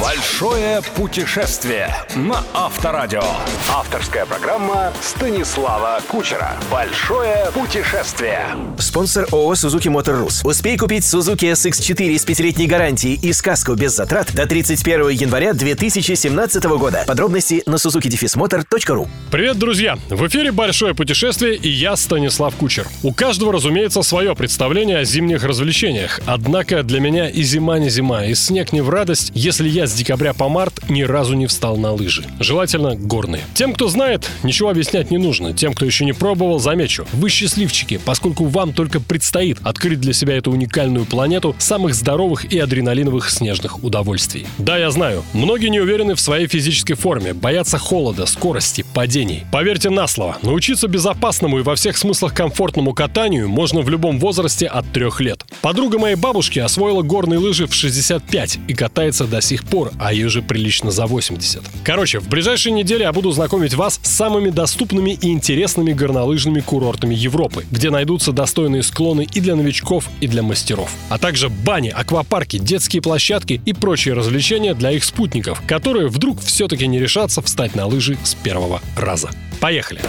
Большое путешествие на Авторадио. Авторская программа Станислава Кучера. Большое путешествие. Спонсор ООО «Сузуки Мотор Рус». Успей купить Suzuki SX4 с пятилетней гарантией и сказку без затрат до 31 января 2017 года. Подробности на suzukidefismotor.ru Привет, друзья! В эфире «Большое путешествие» и я, Станислав Кучер. У каждого, разумеется, свое представление о зимних развлечениях. Однако для меня и зима не зима, и снег не в радость, если я с декабря по март ни разу не встал на лыжи. Желательно горные. Тем, кто знает, ничего объяснять не нужно. Тем, кто еще не пробовал, замечу. Вы счастливчики, поскольку вам только предстоит открыть для себя эту уникальную планету самых здоровых и адреналиновых снежных удовольствий. Да, я знаю, многие не уверены в своей физической форме, боятся холода, скорости, падений. Поверьте на слово, научиться безопасному и во всех смыслах комфортному катанию можно в любом возрасте от трех лет. Подруга моей бабушки освоила горные лыжи в 65 и катается до сих пор, а ей уже прилично за 80. Короче, в ближайшие недели я буду знакомить вас с самыми доступными и интересными горнолыжными курортами Европы, где найдутся достойные склоны и для новичков, и для мастеров. А также бани, аквапарки, детские площадки и прочие развлечения для их спутников, которые вдруг все-таки не решатся встать на лыжи с первого раза. Поехали!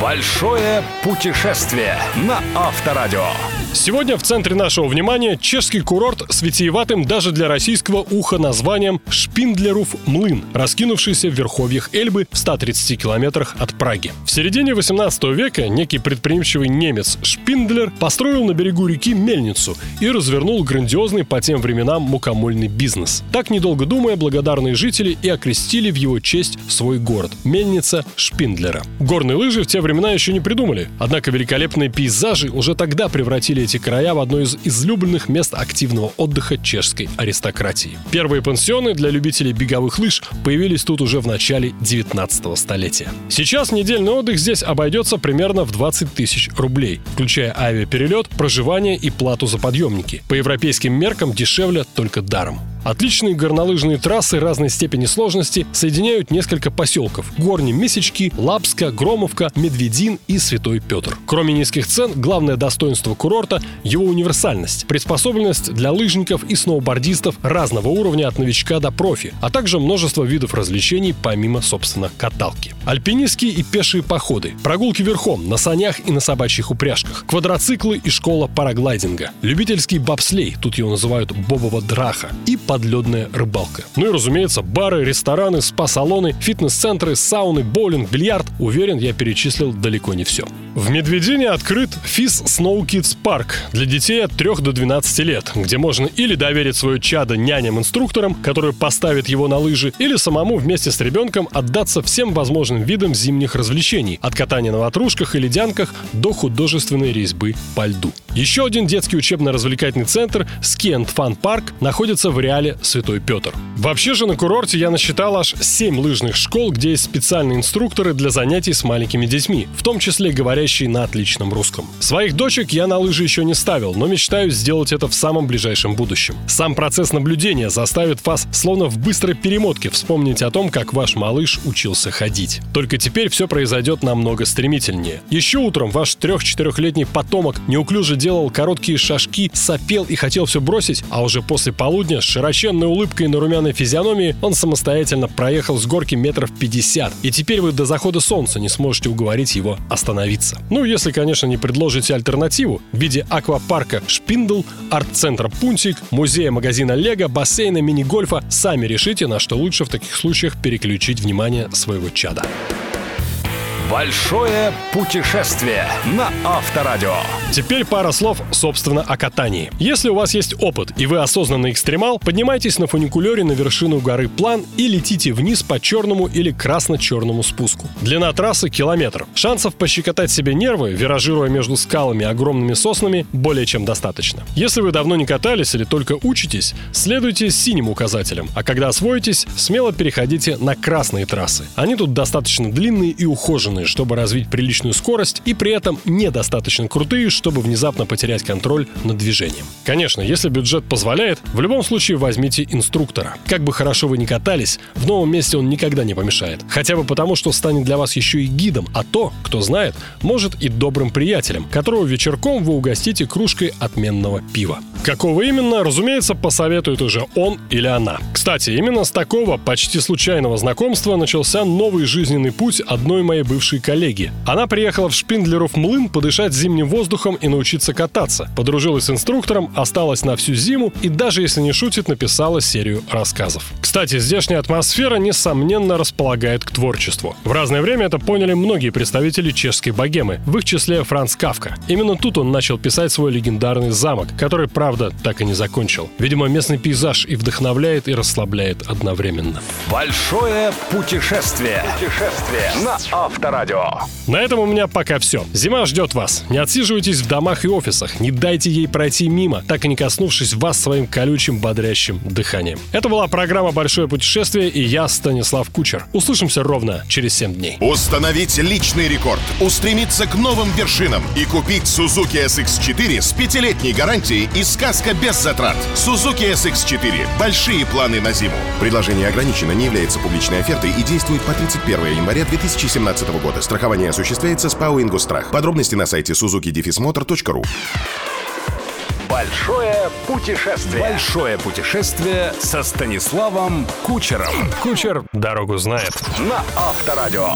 Большое путешествие на Авторадио. Сегодня в центре нашего внимания чешский курорт с витиеватым даже для российского уха названием Шпиндлеров Млын, раскинувшийся в верховьях Эльбы в 130 километрах от Праги. В середине 18 века некий предприимчивый немец Шпиндлер построил на берегу реки мельницу и развернул грандиозный по тем временам мукомольный бизнес. Так, недолго думая, благодарные жители и окрестили в его честь свой город – мельница Шпиндлера. Горные лыжи в те времена еще не придумали, однако великолепные пейзажи уже тогда превратили эти края в одно из излюбленных мест активного отдыха чешской аристократии. Первые пансионы для любителей беговых лыж появились тут уже в начале 19 столетия. Сейчас недельный отдых здесь обойдется примерно в 20 тысяч рублей, включая авиаперелет, проживание и плату за подъемники. По европейским меркам дешевле только даром. Отличные горнолыжные трассы разной степени сложности соединяют несколько поселков – Горни Месячки, Лапска, Громовка, Медведин и Святой Петр. Кроме низких цен, главное достоинство курорта – его универсальность, приспособленность для лыжников и сноубордистов разного уровня от новичка до профи, а также множество видов развлечений помимо, собственно, каталки. Альпинистские и пешие походы, прогулки верхом, на санях и на собачьих упряжках, квадроциклы и школа параглайдинга, любительский бобслей, тут его называют бобова драха, и подледная рыбалка. Ну и, разумеется, бары, рестораны, спа-салоны, фитнес-центры, сауны, боулинг, бильярд. Уверен, я перечислил далеко не все. В Медведине открыт FIS Snow Kids Park для детей от 3 до 12 лет, где можно или доверить свое чадо няням-инструкторам, которые поставят его на лыжи, или самому вместе с ребенком отдаться всем возможным видам зимних развлечений, от катания на ватрушках и ледянках до художественной резьбы по льду. Еще один детский учебно-развлекательный центр Ski and Fun Park находится в реале Святой Петр. Вообще же на курорте я насчитал аж 7 лыжных школ, где есть специальные инструкторы для занятий с маленькими детьми, в том числе говорящие на отличном русском. Своих дочек я на лыжи еще не ставил, но мечтаю сделать это в самом ближайшем будущем. Сам процесс наблюдения заставит вас словно в быстрой перемотке вспомнить о том, как ваш малыш учился ходить. Только теперь все произойдет намного стремительнее. Еще утром ваш трех-четырехлетний потомок неуклюже делал короткие шажки, сопел и хотел все бросить, а уже после полудня с широченной улыбкой на румяной физиономии он самостоятельно проехал с горки метров 50. И теперь вы до захода солнца не сможете уговорить его остановиться. Ну, если, конечно, не предложите альтернативу в виде аквапарка Шпиндл, арт-центра Пунтик, музея магазина Лего, бассейна, мини-гольфа, сами решите, на что лучше в таких случаях переключить внимание своего чада. Большое путешествие на Авторадио. Теперь пара слов, собственно, о катании. Если у вас есть опыт и вы осознанный экстремал, поднимайтесь на фуникулере на вершину горы План и летите вниз по черному или красно-черному спуску. Длина трассы – километр. Шансов пощекотать себе нервы, виражируя между скалами и огромными соснами, более чем достаточно. Если вы давно не катались или только учитесь, следуйте синим указателям, а когда освоитесь, смело переходите на красные трассы. Они тут достаточно длинные и ухоженные, надежные, чтобы развить приличную скорость, и при этом недостаточно крутые, чтобы внезапно потерять контроль над движением. Конечно, если бюджет позволяет, в любом случае возьмите инструктора. Как бы хорошо вы ни катались, в новом месте он никогда не помешает. Хотя бы потому, что станет для вас еще и гидом, а то, кто знает, может и добрым приятелем, которого вечерком вы угостите кружкой отменного пива. Какого именно, разумеется, посоветует уже он или она. Кстати, именно с такого почти случайного знакомства начался новый жизненный путь одной моей бывшей коллеги. Она приехала в Шпиндлеров млын подышать зимним воздухом и научиться кататься. Подружилась с инструктором, осталась на всю зиму и даже если не шутит, написала серию рассказов. Кстати, здешняя атмосфера, несомненно, располагает к творчеству. В разное время это поняли многие представители чешской богемы, в их числе Франц Кавка. Именно тут он начал писать свой легендарный замок, который, правда, так и не закончил. Видимо, местный пейзаж и вдохновляет, и расслабляет одновременно. Большое путешествие. Путешествие на Авторадио. На этом у меня пока все. Зима ждет вас. Не отсиживайтесь в домах и офисах. Не дайте ей пройти мимо, так и не коснувшись вас своим колючим, бодрящим дыханием. Это была программа «Большое путешествие» и я, Станислав Кучер. Услышимся ровно через 7 дней. Установить личный рекорд, устремиться к новым вершинам и купить Suzuki SX4 с пятилетней гарантией и сказка без затрат. Suzuki SX4. Большие планы на зиму. Предложение ограничено, не является публичной офертой и действует по 31 января 2017 года. Страхование осуществляется с ПАО «Ингустрах». Подробности на сайте suzuki-motor.ru Большое путешествие. Большое путешествие со Станиславом Кучером. Кучер дорогу знает. На Авторадио.